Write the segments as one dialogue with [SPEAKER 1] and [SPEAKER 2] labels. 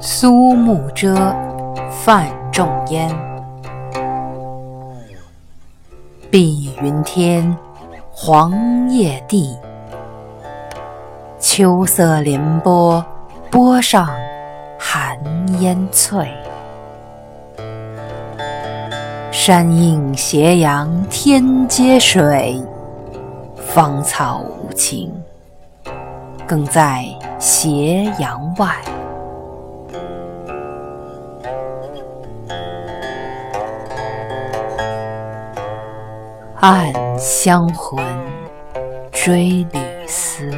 [SPEAKER 1] 苏幕遮，范仲淹。碧云天，黄叶地，秋色连波。波上寒烟翠，山映斜阳。天接水，芳草无情。更在斜阳外。暗香魂，追旅思。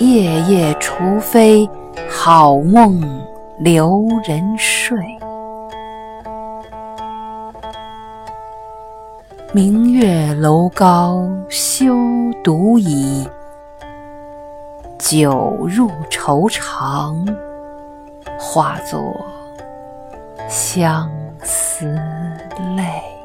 [SPEAKER 1] 夜夜除非好梦留人睡。明月楼高休独倚，酒入愁肠，化作相思泪。